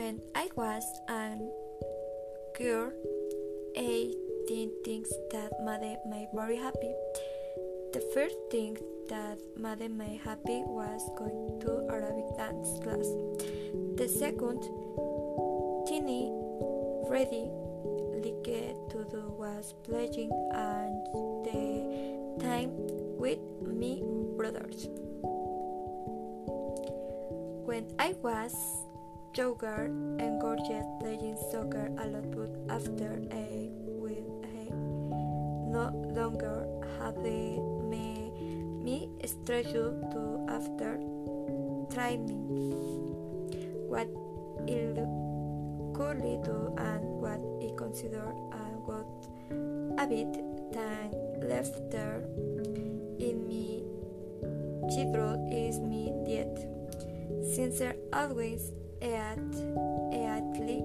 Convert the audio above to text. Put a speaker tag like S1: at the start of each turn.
S1: When I was a girl, I did things that made my very happy. The first thing that made me happy was going to Arabic dance class. The second, Tiny Freddy liked to do was playing and the time with me brothers. When I was younger and gorgeous playing soccer a lot but after I will I no longer have me me struggle to after training what it could do and what I consider a good habit than left there in me. Children is me diet. Since there always at things.